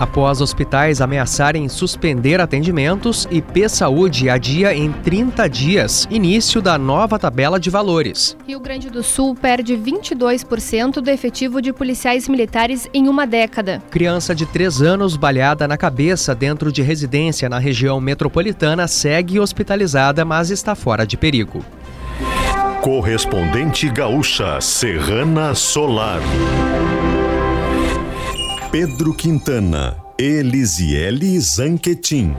Após hospitais ameaçarem suspender atendimentos, IP Saúde adia em 30 dias início da nova tabela de valores. Rio Grande do Sul perde 22% do efetivo de policiais militares em uma década. Criança de 3 anos baleada na cabeça dentro de residência na região metropolitana segue hospitalizada, mas está fora de perigo. Correspondente gaúcha Serrana Solar. Pedro Quintana, Elisiele Zanquetin.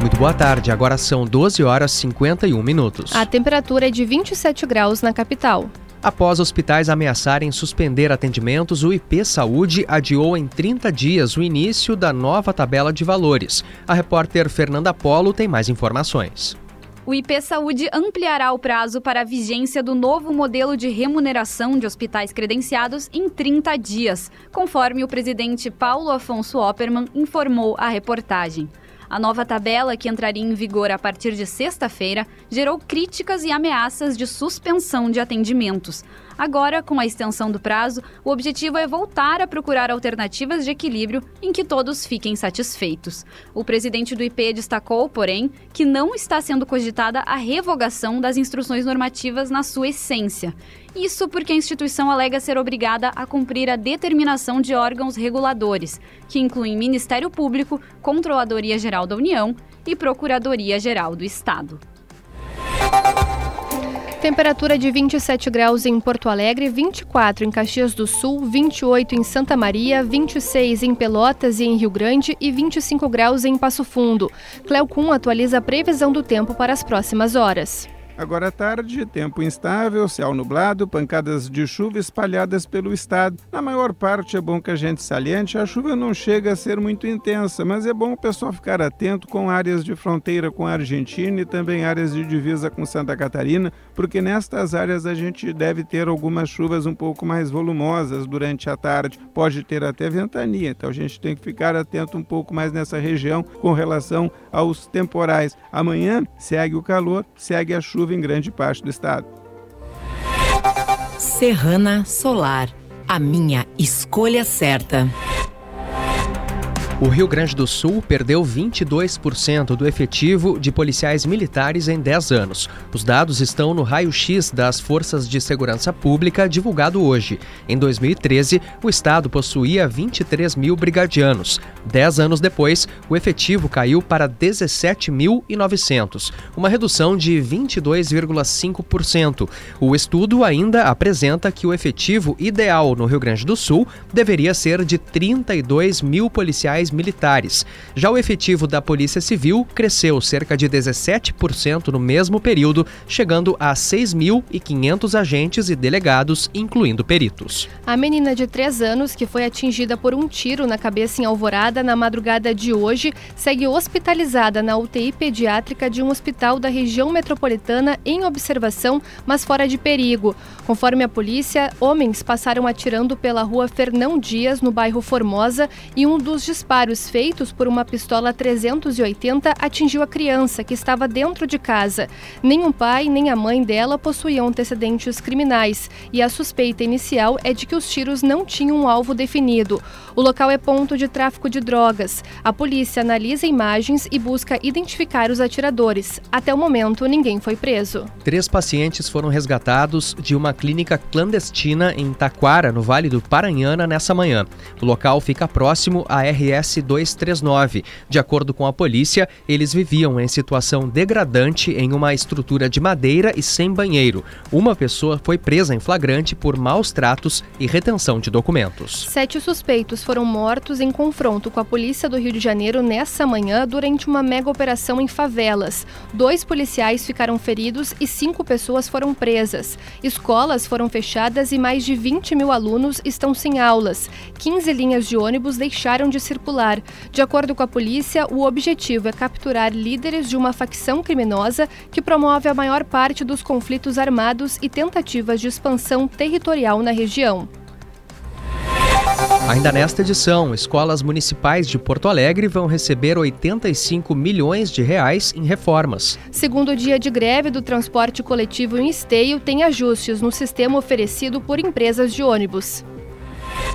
Muito boa tarde, agora são 12 horas e 51 minutos. A temperatura é de 27 graus na capital. Após hospitais ameaçarem suspender atendimentos, o IP Saúde adiou em 30 dias o início da nova tabela de valores. A repórter Fernanda Polo tem mais informações. O IP Saúde ampliará o prazo para a vigência do novo modelo de remuneração de hospitais credenciados em 30 dias, conforme o presidente Paulo Afonso Opperman informou à reportagem. A nova tabela, que entraria em vigor a partir de sexta-feira, gerou críticas e ameaças de suspensão de atendimentos. Agora, com a extensão do prazo, o objetivo é voltar a procurar alternativas de equilíbrio em que todos fiquem satisfeitos. O presidente do IP destacou, porém, que não está sendo cogitada a revogação das instruções normativas na sua essência. Isso porque a instituição alega ser obrigada a cumprir a determinação de órgãos reguladores, que incluem Ministério Público, Controladoria Geral da União e Procuradoria Geral do Estado. Temperatura de 27 graus em Porto Alegre, 24 em Caxias do Sul, 28 em Santa Maria, 26 em Pelotas e em Rio Grande e 25 graus em Passo Fundo. Cleocum atualiza a previsão do tempo para as próximas horas. Agora à tarde, tempo instável, céu nublado, pancadas de chuva espalhadas pelo estado. Na maior parte é bom que a gente saliente, a chuva não chega a ser muito intensa, mas é bom o pessoal ficar atento com áreas de fronteira com a Argentina e também áreas de divisa com Santa Catarina, porque nestas áreas a gente deve ter algumas chuvas um pouco mais volumosas durante a tarde. Pode ter até ventania, então a gente tem que ficar atento um pouco mais nessa região com relação aos temporais. Amanhã segue o calor, segue a chuva chuva em grande parte do estado. Serrana Solar, a minha escolha certa. O Rio Grande do Sul perdeu 22% do efetivo de policiais militares em 10 anos. Os dados estão no raio-x das Forças de Segurança Pública divulgado hoje. Em 2013, o Estado possuía 23 mil brigadianos. Dez anos depois, o efetivo caiu para 17.900, uma redução de 22,5%. O estudo ainda apresenta que o efetivo ideal no Rio Grande do Sul deveria ser de 32 mil policiais militares. Já o efetivo da Polícia Civil cresceu cerca de 17% no mesmo período, chegando a 6.500 agentes e delegados, incluindo peritos. A menina de 3 anos, que foi atingida por um tiro na cabeça em Alvorada na madrugada de hoje, segue hospitalizada na UTI pediátrica de um hospital da região metropolitana em observação, mas fora de perigo. Conforme a polícia, homens passaram atirando pela rua Fernão Dias, no bairro Formosa, e um dos disparos disparos feitos por uma pistola 380 atingiu a criança, que estava dentro de casa. O pai nem a mãe dela possuíam antecedentes criminais, e a suspeita inicial é de que os tiros não tinham um alvo definido. O local é ponto de tráfico de drogas. A polícia analisa imagens e busca identificar os atiradores. Até o momento, ninguém foi preso. Três pacientes foram resgatados de uma clínica clandestina em Taquara, no Vale do Paranhana, nessa manhã. O local fica próximo à RS S-239. De acordo com a polícia, eles viviam em situação degradante em uma estrutura de madeira e sem banheiro. Uma pessoa foi presa em flagrante por maus tratos e retenção de documentos. Sete suspeitos foram mortos em confronto com a polícia do Rio de Janeiro nessa manhã durante uma mega operação em favelas. Dois policiais ficaram feridos e cinco pessoas foram presas. Escolas foram fechadas e mais de 20 mil alunos estão sem aulas. 15 linhas de ônibus deixaram de circular popular. De acordo com a polícia, o objetivo é capturar líderes de uma facção criminosa que promove a maior parte dos conflitos armados e tentativas de expansão territorial na região. Ainda nesta edição, escolas municipais de Porto Alegre vão receber 85 milhões de reais em reformas. Segundo dia de greve do transporte coletivo em Esteio, tem ajustes no sistema oferecido por empresas de ônibus.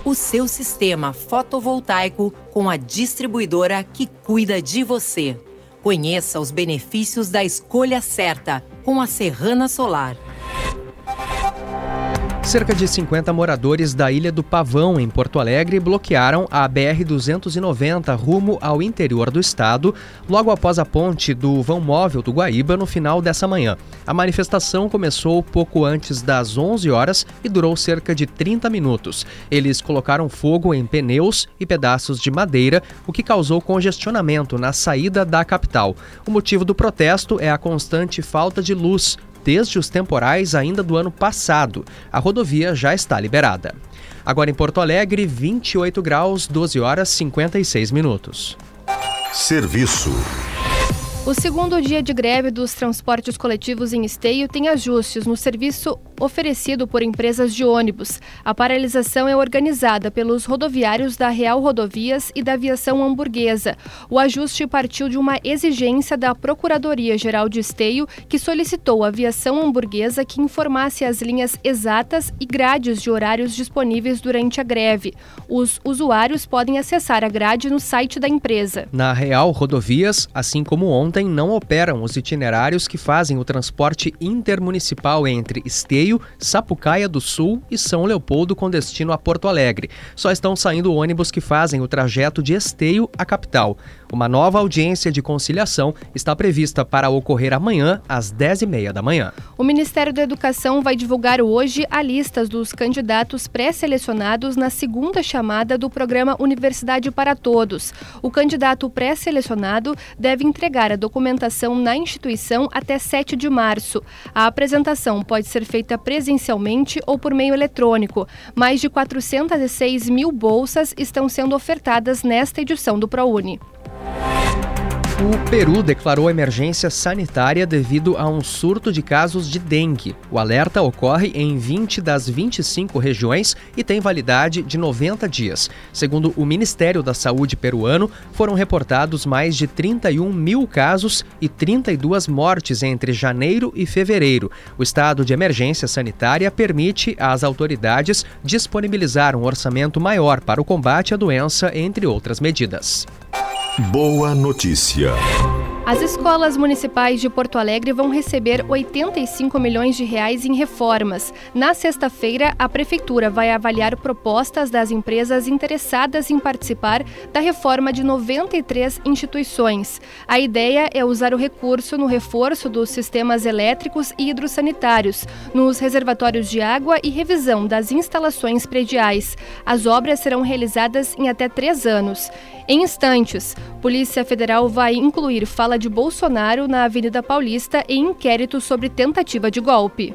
O seu sistema fotovoltaico com a distribuidora que cuida de você. Conheça os benefícios da escolha certa com a Serrana Solar. Cerca de 50 moradores da Ilha do Pavão, em Porto Alegre, bloquearam a BR-290 rumo ao interior do estado, logo após a ponte do vão móvel do Guaíba no final dessa manhã. A manifestação começou pouco antes das 11 horas e durou cerca de 30 minutos. Eles colocaram fogo em pneus e pedaços de madeira, o que causou congestionamento na saída da capital. O motivo do protesto é a constante falta de luz desde os temporais ainda do ano passado. A rodovia já está liberada. Agora em Porto Alegre, 28 graus, 12 horas 56 minutos. Serviço. O segundo dia de greve dos transportes coletivos em Esteio tem ajustes no serviço oferecido por empresas de ônibus. A paralisação é organizada pelos rodoviários da Real Rodovias e da Aviação Hamburguesa. O ajuste partiu de uma exigência da Procuradoria-Geral de Esteio, que solicitou à Aviação Hamburguesa que informasse as linhas exatas e grades de horários disponíveis durante a greve. Os usuários podem acessar a grade no site da empresa. Na Real Rodovias, assim como ontem, não operam os itinerários que fazem o transporte intermunicipal entre Esteio, Sapucaia do Sul e São Leopoldo com destino a Porto Alegre. Só estão saindo ônibus que fazem o trajeto de Esteio à capital. Uma nova audiência de conciliação está prevista para ocorrer amanhã, às 10h30 da manhã. O Ministério da Educação vai divulgar hoje a lista dos candidatos pré-selecionados na segunda chamada do programa Universidade para Todos. O candidato pré-selecionado deve entregar a documentação na instituição até 7 de março. A apresentação pode ser feita presencialmente ou por meio eletrônico. Mais de 406 mil bolsas estão sendo ofertadas nesta edição do ProUni. O Peru declarou emergência sanitária devido a um surto de casos de dengue. O alerta ocorre em 20 das 25 regiões e tem validade de 90 dias. Segundo o Ministério da Saúde peruano, foram reportados mais de 31 mil casos e 32 mortes entre janeiro e fevereiro. O estado de emergência sanitária permite às autoridades disponibilizar um orçamento maior para o combate à doença, entre outras medidas. Boa notícia. As escolas municipais de Porto Alegre vão receber 85 milhões de reais em reformas. Na sexta-feira, a prefeitura vai avaliar propostas das empresas interessadas em participar da reforma de 93 instituições. A ideia é usar o recurso no reforço dos sistemas elétricos e hidrossanitários, nos reservatórios de água e revisão das instalações prediais. As obras serão realizadas em até três anos. Em instantes, Polícia Federal vai incluir fala de Bolsonaro na Avenida Paulista em inquérito sobre tentativa de golpe.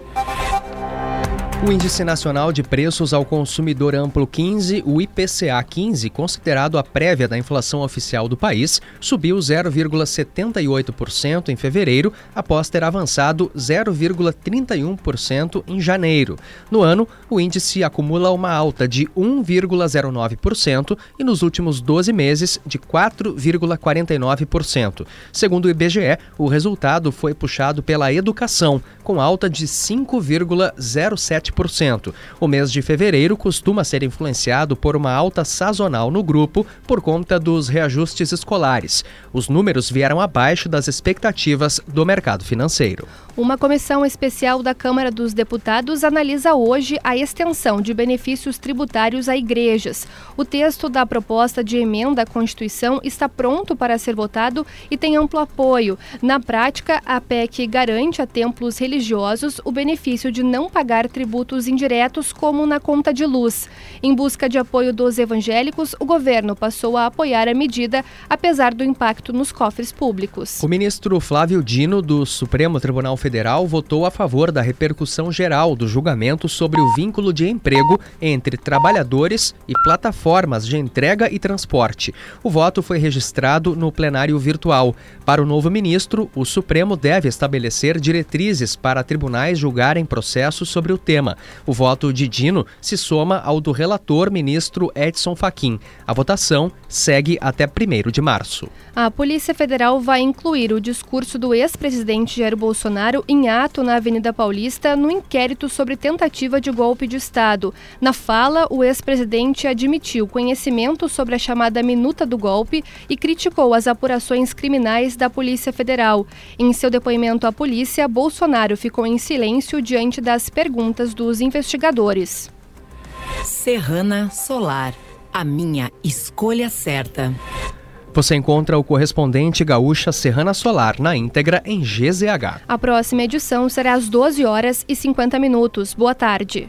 O Índice Nacional de Preços ao Consumidor Amplo 15, o IPCA 15, considerado a prévia da inflação oficial do país, subiu 0,78% em fevereiro, após ter avançado 0,31% em janeiro. No ano, o índice acumula uma alta de 1,09% e nos últimos 12 meses de 4,49%. Segundo o IBGE, o resultado foi puxado pela educação, com alta de 5,07%. O mês de fevereiro costuma ser influenciado por uma alta sazonal no grupo por conta dos reajustes escolares. Os números vieram abaixo das expectativas do mercado financeiro. Uma comissão especial da Câmara dos Deputados analisa hoje a extensão de benefícios tributários a igrejas. O texto da proposta de emenda à Constituição está pronto para ser votado e tem amplo apoio. Na prática, a PEC garante a templos religiosos o benefício de não pagar tributos indiretos, como na conta de luz. Em busca de apoio dos evangélicos, o governo passou a apoiar a medida, apesar do impacto nos cofres públicos. O ministro Flávio Dino, do Supremo Tribunal Federal votou a favor da repercussão geral do julgamento sobre o vínculo de emprego entre trabalhadores e plataformas de entrega e transporte. O voto foi registrado no plenário virtual. Para o novo ministro, o Supremo deve estabelecer diretrizes para tribunais julgarem processos sobre o tema. Tema. O voto de Dino se soma ao do relator ministro Edson Fachin. A votação segue até 1 de março. A Polícia Federal vai incluir o discurso do ex-presidente Jair Bolsonaro em ato na Avenida Paulista no inquérito sobre tentativa de golpe de Estado. Na fala, o ex-presidente admitiu conhecimento sobre a chamada minuta do golpe e criticou as apurações criminais da Polícia Federal. Em seu depoimento à polícia, Bolsonaro ficou em silêncio diante das perguntas dos investigadores. Serrana Solar, a minha escolha certa. Você encontra o correspondente gaúcha Serrana Solar na íntegra em GZH. A próxima edição será às 12 horas e 50 minutos. Boa tarde.